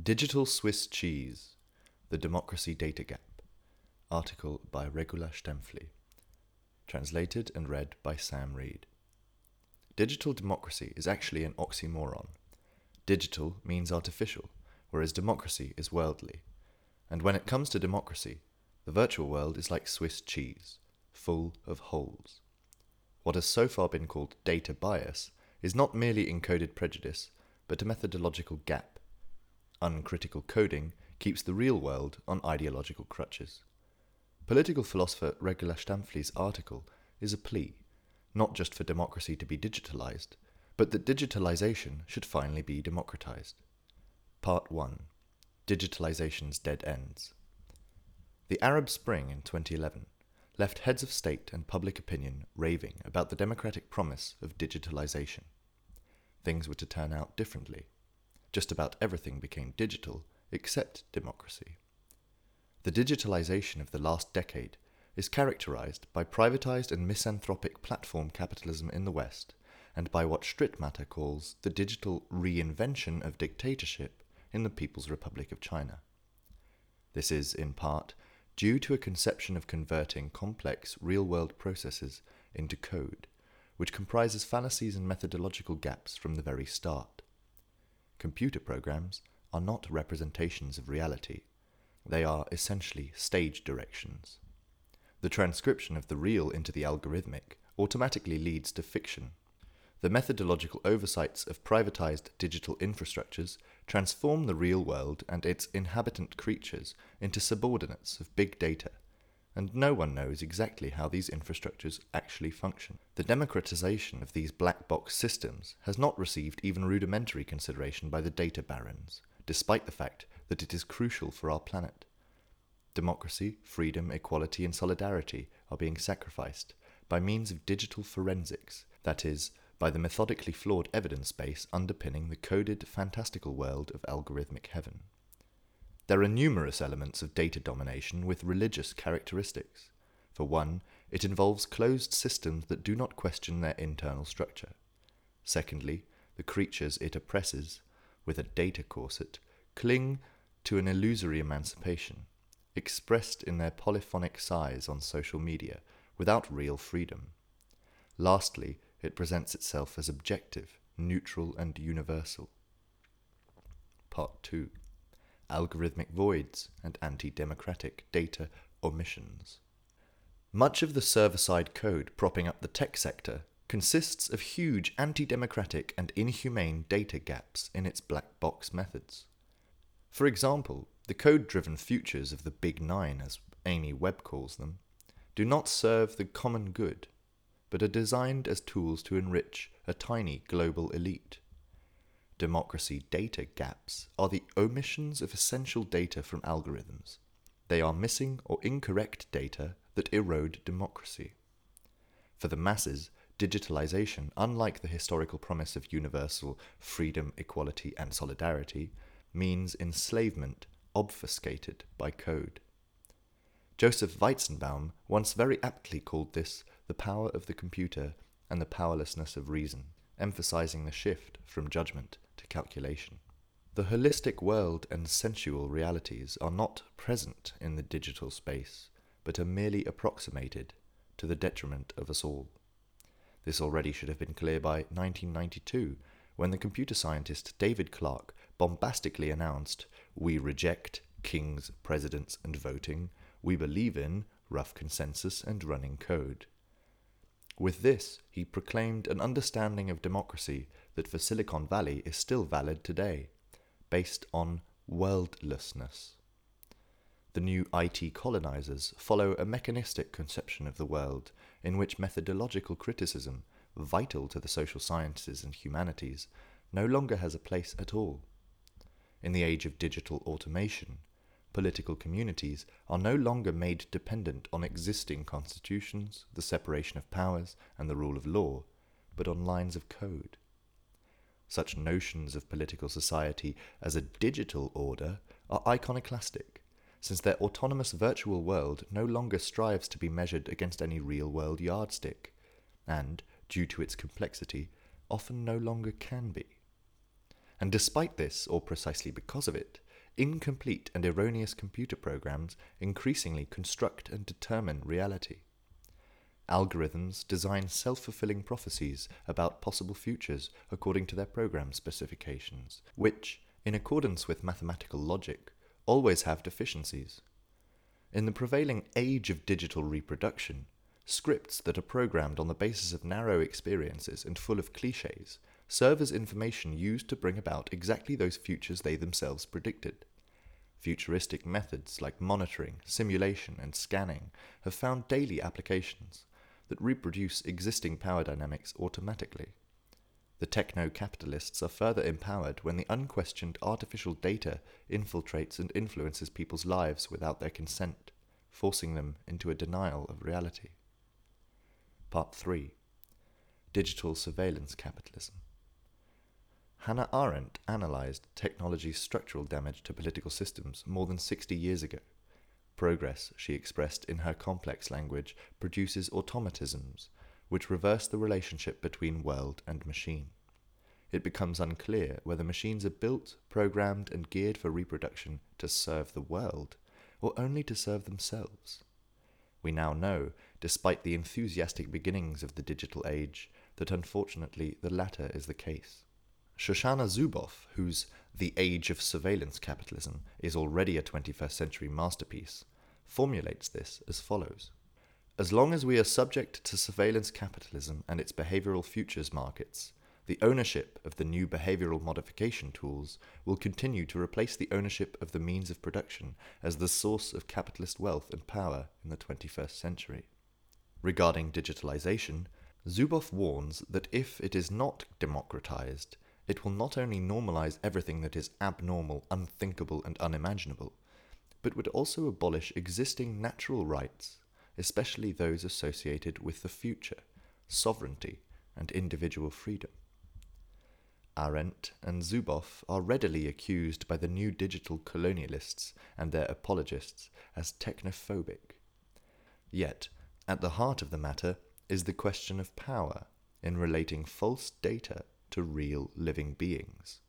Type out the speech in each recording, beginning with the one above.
Digital Swiss Cheese The Democracy Data Gap. Article by Regula Stämpfli. Translated and read by Sam Reed. Digital democracy is actually an oxymoron. Digital means artificial, whereas democracy is worldly. And when it comes to democracy, the virtual world is like Swiss cheese, full of holes. What has so far been called data bias is not merely encoded prejudice, but a methodological gap uncritical coding keeps the real world on ideological crutches. Political philosopher Regula Stämpfli's article is a plea, not just for democracy to be digitalized, but that digitalization should finally be democratized. Part 1 Digitalization's Dead Ends. The Arab Spring in 2011 left heads of state and public opinion raving about the democratic promise of digitalization. Things were to turn out differently just about everything became digital except democracy. The digitalization of the last decade is characterized by privatized and misanthropic platform capitalism in the West and by what Strittmatter calls the digital reinvention of dictatorship in the People's Republic of China. This is, in part, due to a conception of converting complex real world processes into code, which comprises fallacies and methodological gaps from the very start. Computer programs are not representations of reality, they are essentially stage directions. The transcription of the real into the algorithmic automatically leads to fiction. The methodological oversights of privatized digital infrastructures transform the real world and its inhabitant creatures into subordinates of big data and no one knows exactly how these infrastructures actually function. The democratization of these black box systems has not received even rudimentary consideration by the data barons, despite the fact that it is crucial for our planet. Democracy, freedom, equality, and solidarity are being sacrificed by means of digital forensics, that is, by the methodically flawed evidence base underpinning the coded, fantastical world of algorithmic heaven. There are numerous elements of data domination with religious characteristics. For one, it involves closed systems that do not question their internal structure. Secondly, the creatures it oppresses, with a data corset, cling to an illusory emancipation, expressed in their polyphonic size on social media, without real freedom. Lastly, it presents itself as objective, neutral, and universal. Part 2 algorithmic voids, and anti democratic data omissions. Much of the server side code propping up the tech sector consists of huge anti democratic and inhumane data gaps in its black box methods. For example, the code driven futures of the Big Nine, as Amy Webb calls them, do not serve the common good, but are designed as tools to enrich a tiny global elite democracy data gaps are the omissions of essential data from algorithms. They are missing or incorrect data that erode democracy. For the masses, digitalization, unlike the historical promise of universal freedom, equality, and solidarity, means enslavement obfuscated by code. Joseph Weizenbaum once very aptly called this the power of the computer and the powerlessness of reason, emphasizing the shift from judgment calculation. The holistic world and sensual realities are not present in the digital space, but are merely approximated to the detriment of us all. This already should have been clear by 1992, when the computer scientist David Clark bombastically announced, We reject kings, presidents, and voting. We believe in rough consensus and running code. With this, he proclaimed an understanding of democracy that for Silicon Valley is still valid today, based on worldlessness. The new IT colonizers follow a mechanistic conception of the world in which methodological criticism, vital to the social sciences and humanities, no longer has a place at all. In the age of digital automation, political communities are no longer made dependent on existing constitutions, the separation of powers, and the rule of law, but on lines of code. Such notions of political society as a digital order are iconoclastic, since their autonomous virtual world no longer strives to be measured against any real world yardstick, and, due to its complexity, often no longer can be. And despite this, or precisely because of it, incomplete and erroneous computer programs increasingly construct and determine reality. Algorithms design self fulfilling prophecies about possible futures according to their program specifications, which, in accordance with mathematical logic, always have deficiencies. In the prevailing age of digital reproduction, scripts that are programmed on the basis of narrow experiences and full of cliches serve as information used to bring about exactly those futures they themselves predicted. Futuristic methods like monitoring, simulation, and scanning have found daily applications that reproduce existing power dynamics automatically. The techno capitalists are further empowered when the unquestioned artificial data infiltrates and influences people's lives without their consent, forcing them into a denial of reality. Part 3 Digital Surveillance Capitalism. Hannah Arendt analyzed technology's structural damage to political systems more than 60 years ago. Progress, she expressed in her complex language, produces automatisms which reverse the relationship between world and machine. It becomes unclear whether machines are built, programmed, and geared for reproduction to serve the world, or only to serve themselves. We now know, despite the enthusiastic beginnings of the digital age, that unfortunately the latter is the case. Shoshana Zuboff, whose The Age of Surveillance Capitalism is already a 21st century masterpiece, formulates this as follows as long as we are subject to surveillance capitalism and its behavioral futures markets, the ownership of the new behavioral modification tools will continue to replace the ownership of the means of production as the source of capitalist wealth and power in the 21st century. Regarding digitalization, Zuboff warns that if it is not democratized, it will not only normalize everything that is abnormal, unthinkable, and unimaginable, but would also abolish existing natural rights especially those associated with the future, sovereignty, and individual freedom. Arendt and Zuboff are readily accused by the new digital colonialists and their apologists as technophobic. Yet, at the heart of the matter is the question of power in relating false data to real living beings.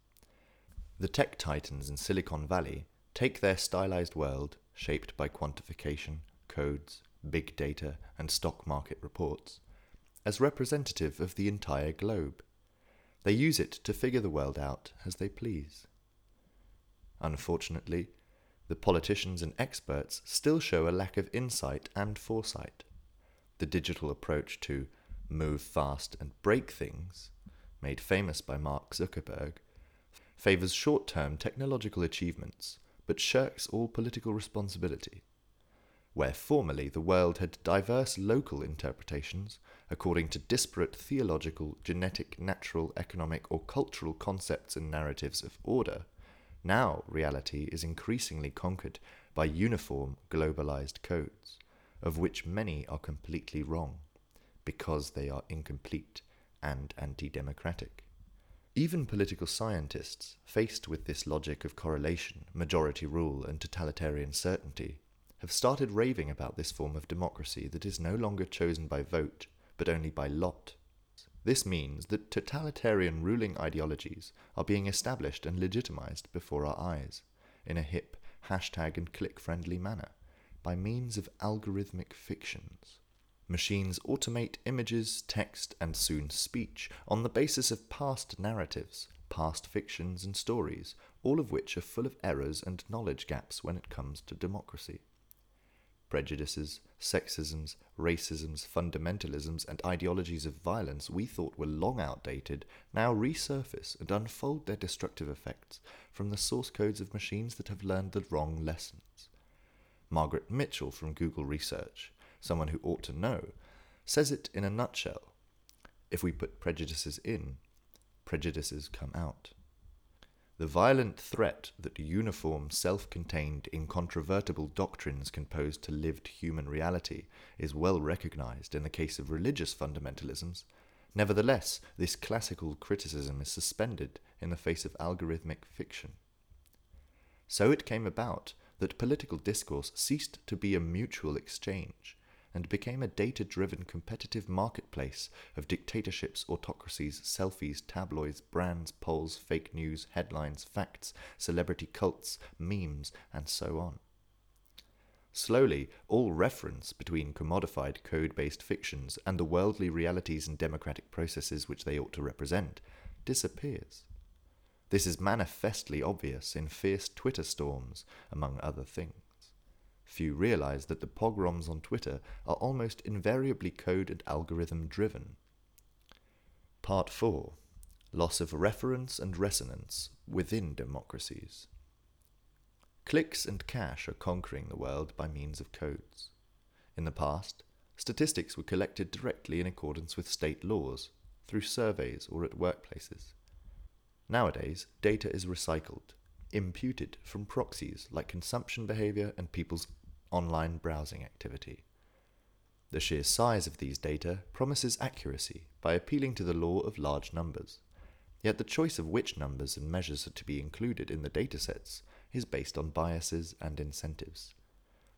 The tech titans in Silicon Valley take their stylized world, shaped by quantification, codes, big data, and stock market reports, as representative of the entire globe. They use it to figure the world out as they please. Unfortunately, the politicians and experts still show a lack of insight and foresight. The digital approach to move fast and break things, made famous by Mark Zuckerberg, favors short term technological achievements but shirks all political responsibility. Where formerly the world had diverse local interpretations according to disparate theological, genetic, natural, economic, or cultural concepts and narratives of order, now reality is increasingly conquered by uniform, globalized codes, of which many are completely wrong, because they are incomplete and anti democratic. Even political scientists, faced with this logic of correlation, majority rule, and totalitarian certainty, have started raving about this form of democracy that is no longer chosen by vote, but only by lot. This means that totalitarian ruling ideologies are being established and legitimized before our eyes, in a hip, hashtag and click friendly manner, by means of algorithmic fictions. Machines automate images, text, and soon speech on the basis of past narratives, past fictions, and stories, all of which are full of errors and knowledge gaps when it comes to democracy prejudices, sexisms, racisms, fundamentalisms, and ideologies of violence we thought were long outdated now resurface and unfold their destructive effects from the source codes of machines that have learned the wrong lessons. Margaret Mitchell from Google Research, someone who ought to know, says it in a nutshell. If we put prejudices in, prejudices come out. The violent threat that uniform, self contained, incontrovertible doctrines can pose to lived human reality is well recognized in the case of religious fundamentalisms. Nevertheless, this classical criticism is suspended in the face of algorithmic fiction. So it came about that political discourse ceased to be a mutual exchange, and became a data driven competitive marketplace of dictatorships, autocracies, selfies, tabloids, brands, polls, fake news, headlines, facts, celebrity cults, memes, and so on. Slowly, all reference between commodified code based fictions and the worldly realities and democratic processes which they ought to represent disappears. This is manifestly obvious in fierce Twitter storms, among other things. Few realize that the pogroms on Twitter are almost invariably code and algorithm driven. Part 4 Loss of reference and resonance within democracies. Clicks and cash are conquering the world by means of codes. In the past, statistics were collected directly in accordance with state laws, through surveys or at workplaces. Nowadays, data is recycled, imputed from proxies like consumption behavior and people's online browsing activity. The sheer size of these data promises accuracy by appealing to the law of large numbers. Yet the choice of which numbers and measures are to be included in the datasets is based on biases and incentives.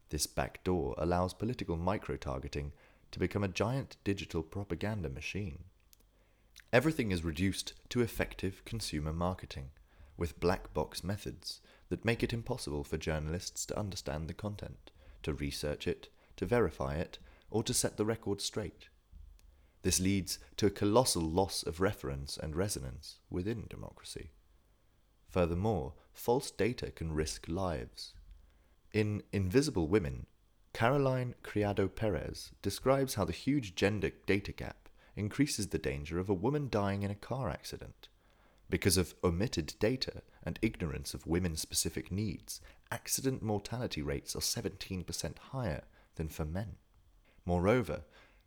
This backdoor allows political micro targeting to become a giant digital propaganda machine. Everything is reduced to effective consumer marketing, with black box methods that make it impossible for journalists to understand the content to research it, to verify it, or to set the record straight. This leads to a colossal loss of reference and resonance within democracy. Furthermore, false data can risk lives. In Invisible Women, Caroline Criado Perez describes how the huge gender data gap increases the danger of a woman dying in a car accident. Because of omitted data and ignorance of women specific needs, accident mortality rates are 17% higher than for men. Moreover,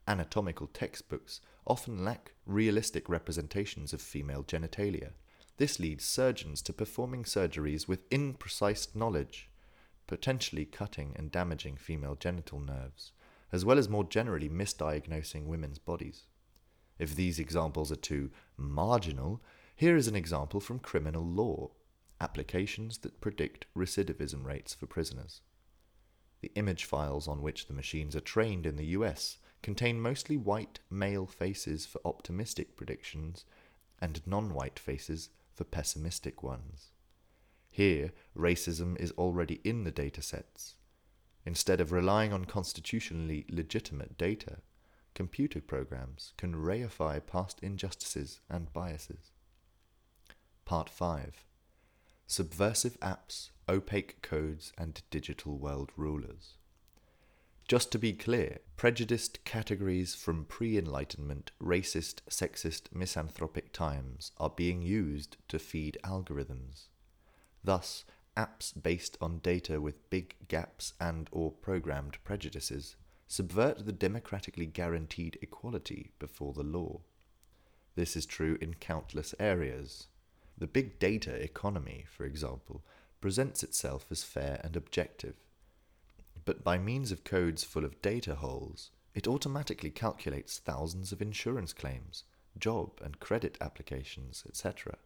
anatomical textbooks often lack realistic representations of female genitalia. This leads surgeons to performing surgeries with imprecise knowledge, potentially cutting and damaging female genital nerves, as well as more generally misdiagnosing women's bodies. If these examples are too marginal, here is an example from criminal law applications that predict recidivism rates for prisoners. The image files on which the machines are trained in the US contain mostly white male faces for optimistic predictions and non white faces for pessimistic ones. Here, racism is already in the datasets. Instead of relying on constitutionally legitimate data, computer programs can reify past injustices and biases. Part 5 subversive apps, opaque codes, and digital world rulers. Just to be clear, prejudiced categories from pre Enlightenment, racist, sexist, misanthropic times are being used to feed algorithms. Thus, apps based on data with big gaps and or programmed prejudices subvert the democratically guaranteed equality before the law. This is true in countless areas, the big data economy, for example, presents itself as fair and objective. But by means of codes full of data holes, it automatically calculates thousands of insurance claims, job and credit applications, etc.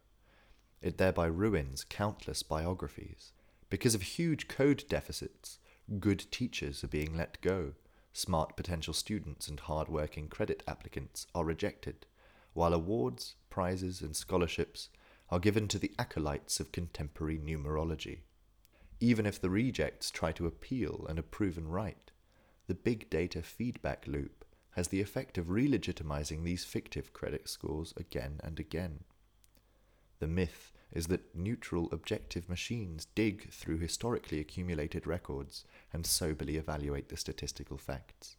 It thereby ruins countless biographies. Because of huge code deficits, good teachers are being let go, smart potential students and hard working credit applicants are rejected, while awards, prizes, and scholarships are given to the acolytes of contemporary numerology. Even if the rejects try to appeal and are proven right, the big data feedback loop has the effect of relegitimizing these fictive credit scores again and again. The myth is that neutral objective machines dig through historically accumulated records and soberly evaluate the statistical facts.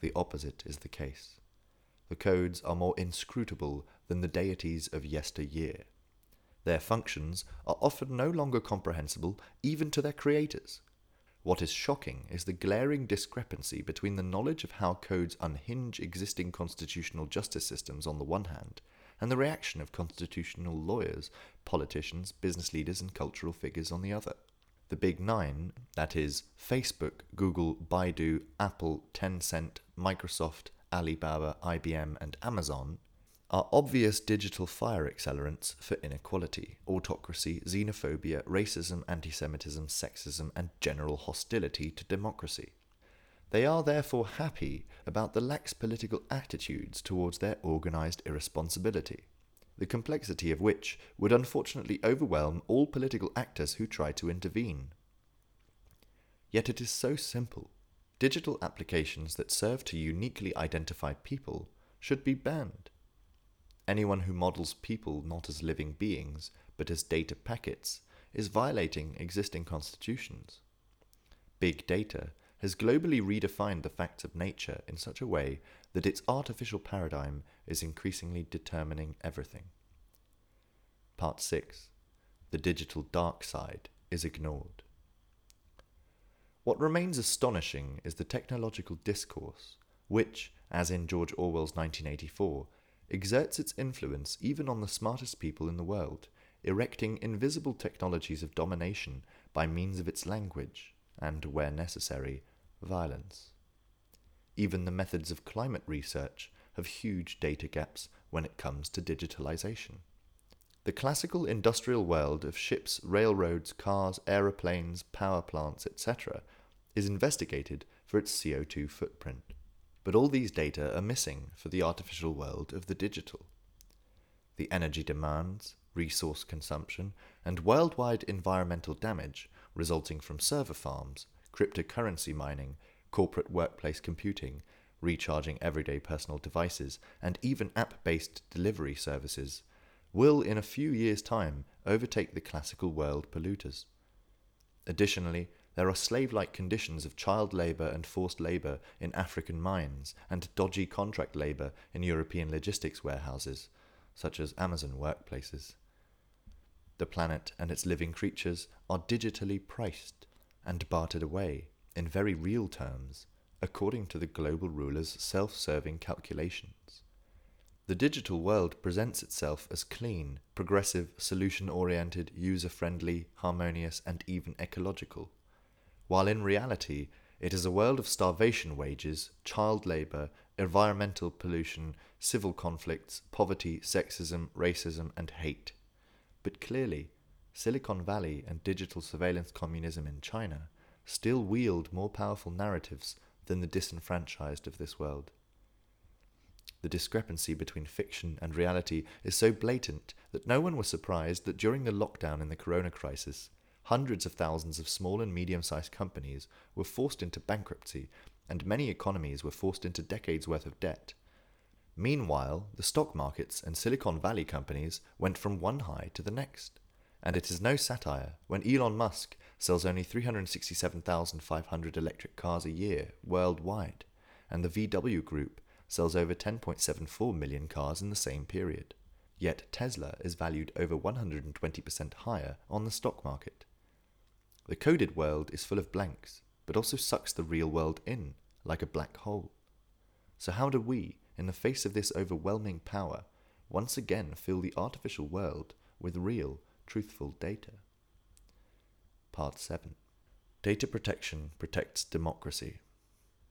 The opposite is the case. The codes are more inscrutable than the deities of yesteryear their functions are often no longer comprehensible even to their creators. What is shocking is the glaring discrepancy between the knowledge of how codes unhinge existing constitutional justice systems on the one hand, and the reaction of constitutional lawyers, politicians, business leaders, and cultural figures on the other. The Big Nine, that is, Facebook, Google, Baidu, Apple, Tencent, Microsoft, Alibaba, IBM, and Amazon, are obvious digital fire accelerants for inequality, autocracy, xenophobia, racism, anti Semitism, sexism, and general hostility to democracy. They are therefore happy about the lax political attitudes towards their organised irresponsibility, the complexity of which would unfortunately overwhelm all political actors who try to intervene. Yet it is so simple. Digital applications that serve to uniquely identify people should be banned. Anyone who models people not as living beings, but as data packets, is violating existing constitutions. Big data has globally redefined the facts of nature in such a way that its artificial paradigm is increasingly determining everything. Part 6 The Digital Dark Side is Ignored. What remains astonishing is the technological discourse, which, as in George Orwell's 1984, exerts its influence even on the smartest people in the world, erecting invisible technologies of domination by means of its language and, where necessary, violence. Even the methods of climate research have huge data gaps when it comes to digitalization. The classical industrial world of ships, railroads, cars, aeroplanes, power plants, etc., is investigated for its CO2 footprint. But all these data are missing for the artificial world of the digital. The energy demands, resource consumption, and worldwide environmental damage resulting from server farms cryptocurrency mining, corporate workplace computing, recharging everyday personal devices, and even app based delivery services, will in a few years' time overtake the classical world polluters. Additionally, there are slave like conditions of child labour and forced labour in African mines and dodgy contract labour in European logistics warehouses, such as Amazon workplaces. The planet and its living creatures are digitally priced and bartered away, in very real terms, according to the global ruler's self serving calculations. The digital world presents itself as clean, progressive, solution oriented, user friendly, harmonious, and even ecological, while in reality it is a world of starvation wages, child labour, environmental pollution, civil conflicts, poverty, sexism, racism, and hate. But clearly, Silicon Valley and digital surveillance communism in China still wield more powerful narratives than the disenfranchised of this world. The discrepancy between fiction and reality is so blatant that no one was surprised that during the lockdown in the corona crisis, hundreds of thousands of small and medium sized companies were forced into bankruptcy and many economies were forced into decades worth of debt. Meanwhile, the stock markets and Silicon Valley companies went from one high to the next. And it is no satire when Elon Musk sells only 367,500 electric cars a year worldwide, and the VW Group sells over 10.74 million cars in the same period. Yet Tesla is valued over 120% higher on the stock market. The coded world is full of blanks, but also sucks the real world in, like a black hole. So, how do we, in the face of this overwhelming power, once again fill the artificial world with real, truthful data. Part 7 Data protection protects democracy.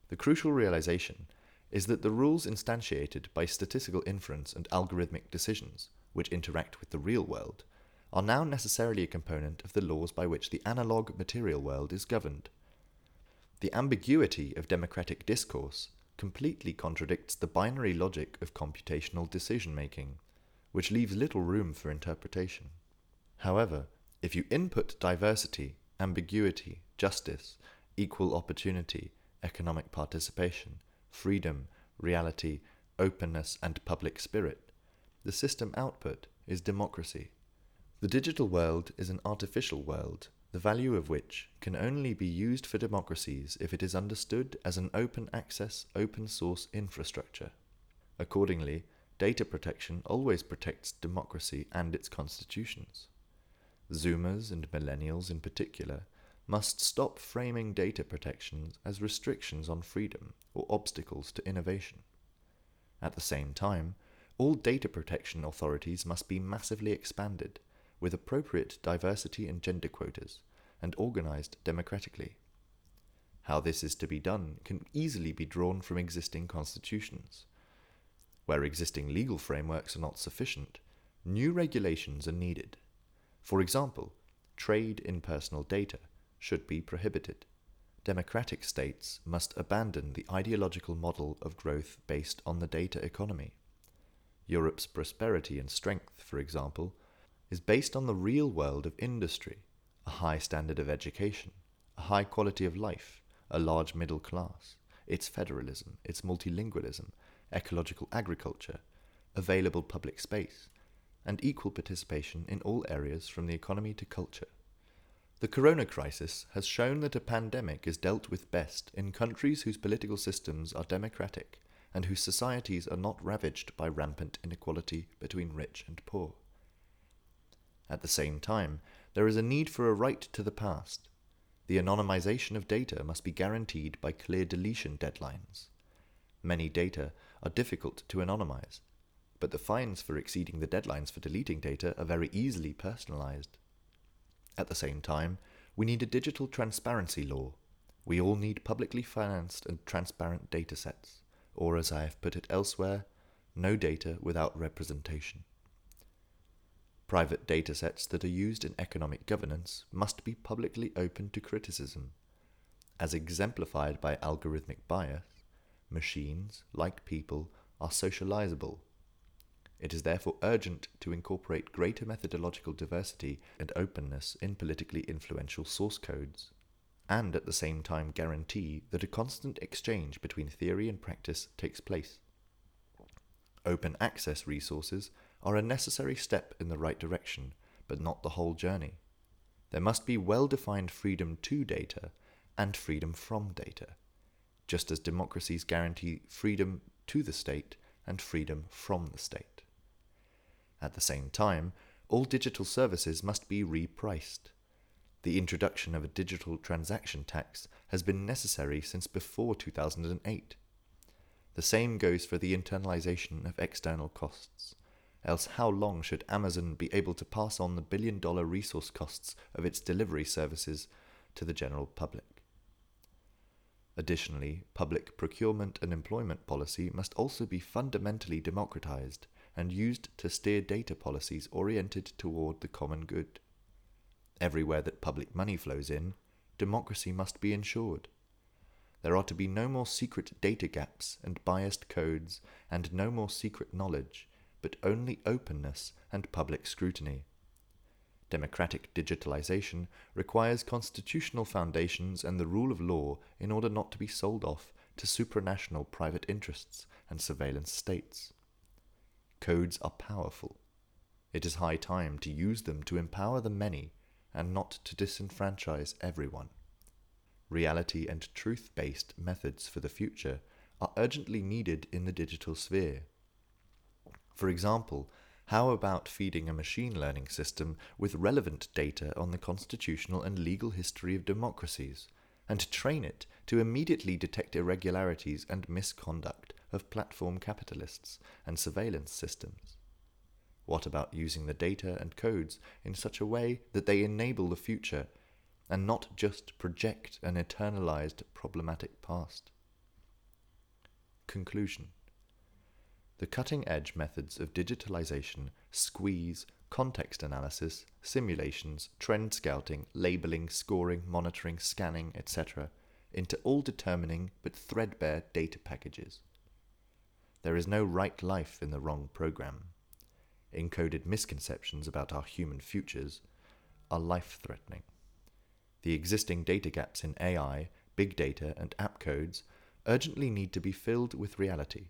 The crucial realization is that the rules instantiated by statistical inference and algorithmic decisions, which interact with the real world, are now necessarily a component of the laws by which the analog material world is governed. The ambiguity of democratic discourse completely contradicts the binary logic of computational decision making, which leaves little room for interpretation. However, if you input diversity, ambiguity, justice, equal opportunity, economic participation, freedom, reality, openness, and public spirit, the system output is democracy. The digital world is an artificial world, the value of which can only be used for democracies if it is understood as an open access, open source infrastructure. Accordingly, data protection always protects democracy and its constitutions. Zoomers and millennials in particular must stop framing data protections as restrictions on freedom or obstacles to innovation. At the same time, all data protection authorities must be massively expanded with appropriate diversity and gender quotas and organized democratically. How this is to be done can easily be drawn from existing constitutions. Where existing legal frameworks are not sufficient, new regulations are needed. For example, trade in personal data should be prohibited. democratic states must abandon the ideological model of growth based on the data economy. Europe's prosperity and strength, for example, is based on the real world of industry, a high standard of education, a high quality of life, a large middle class, its federalism, its multilingualism, ecological agriculture, available public space, and equal participation in all areas from the economy to culture. The corona crisis has shown that a pandemic is dealt with best in countries whose political systems are democratic and whose societies are not ravaged by rampant inequality between rich and poor. At the same time, there is a need for a right to the past. The anonymization of data must be guaranteed by clear deletion deadlines. Many data are difficult to anonymize, but the fines for exceeding the deadlines for deleting data are very easily personalized. At the same time, we need a digital transparency law. We all need publicly financed and transparent datasets, or as I have put it elsewhere, no data without representation. Private datasets that are used in economic governance must be publicly open to criticism. As exemplified by algorithmic bias, machines, like people, are socializable it is therefore urgent to incorporate greater methodological diversity and openness in politically influential source codes, and at the same time guarantee that a constant exchange between theory and practice takes place. Open access resources are a necessary step in the right direction, but not the whole journey. There must be well defined freedom to data and freedom from data, just as democracies guarantee freedom to the state and freedom from the state. At the same time, all digital services must be repriced. The introduction of a digital transaction tax has been necessary since before 2008. The same goes for the internalization of external costs. Else, how long should Amazon be able to pass on the billion dollar resource costs of its delivery services to the general public? Additionally, public procurement and employment policy must also be fundamentally democratized and used to steer data policies oriented toward the common good. Everywhere that public money flows in, democracy must be ensured. There are to be no more secret data gaps and biased codes, and no more secret knowledge, but only openness and public scrutiny. Democratic digitalization requires constitutional foundations and the rule of law in order not to be sold off to supranational private interests and surveillance states. Codes are powerful. It is high time to use them to empower the many and not to disenfranchise everyone. Reality and truth based methods for the future are urgently needed in the digital sphere. For example, how about feeding a machine learning system with relevant data on the constitutional and legal history of democracies, and train it to immediately detect irregularities and misconduct of platform capitalists and surveillance systems? What about using the data and codes in such a way that they enable the future and not just project an eternalized problematic past? Conclusion The cutting edge methods of digitalization squeeze context analysis, simulations, trend scouting, labeling, scoring, monitoring, scanning, etc., into all determining but threadbare data packages. There is no right life in the wrong program. Encoded misconceptions about our human futures are life threatening. The existing data gaps in AI, big data, and app codes urgently need to be filled with reality.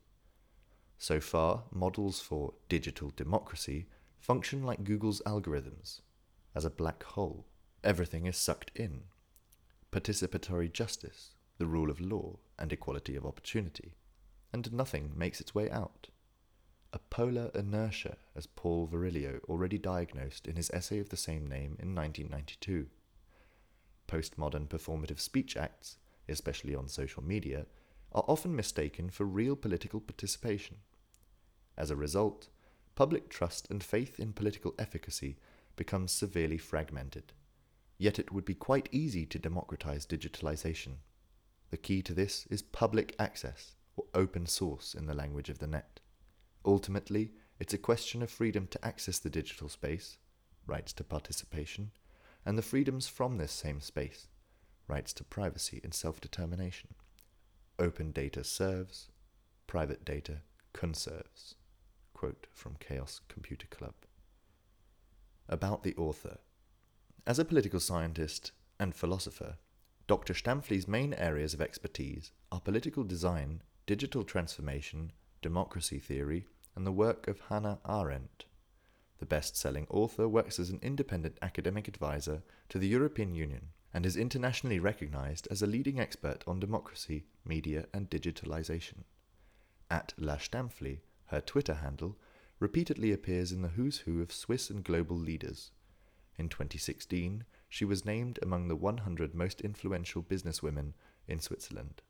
So far, models for digital democracy function like Google's algorithms as a black hole. Everything is sucked in. Participatory justice, the rule of law, and equality of opportunity and nothing makes its way out. A polar inertia, as Paul Virilio already diagnosed in his essay of the same name in 1992. Postmodern performative speech acts, especially on social media, are often mistaken for real political participation. As a result, public trust and faith in political efficacy becomes severely fragmented. Yet it would be quite easy to democratize digitalization. The key to this is public access or open source in the language of the net. Ultimately, it's a question of freedom to access the digital space, rights to participation, and the freedoms from this same space, rights to privacy and self determination. Open data serves, private data conserves. Quote from Chaos Computer Club. About the author. As a political scientist and philosopher, Dr. Stämpfli's main areas of expertise are political design, digital transformation, democracy theory, and the work of Hannah Arendt. The best selling author works as an independent academic advisor to the European Union and is internationally recognized as a leading expert on democracy, media, and digitalization. At La Stampfli, her Twitter handle, repeatedly appears in the who's who of Swiss and global leaders. In 2016, she was named among the 100 most influential businesswomen in Switzerland.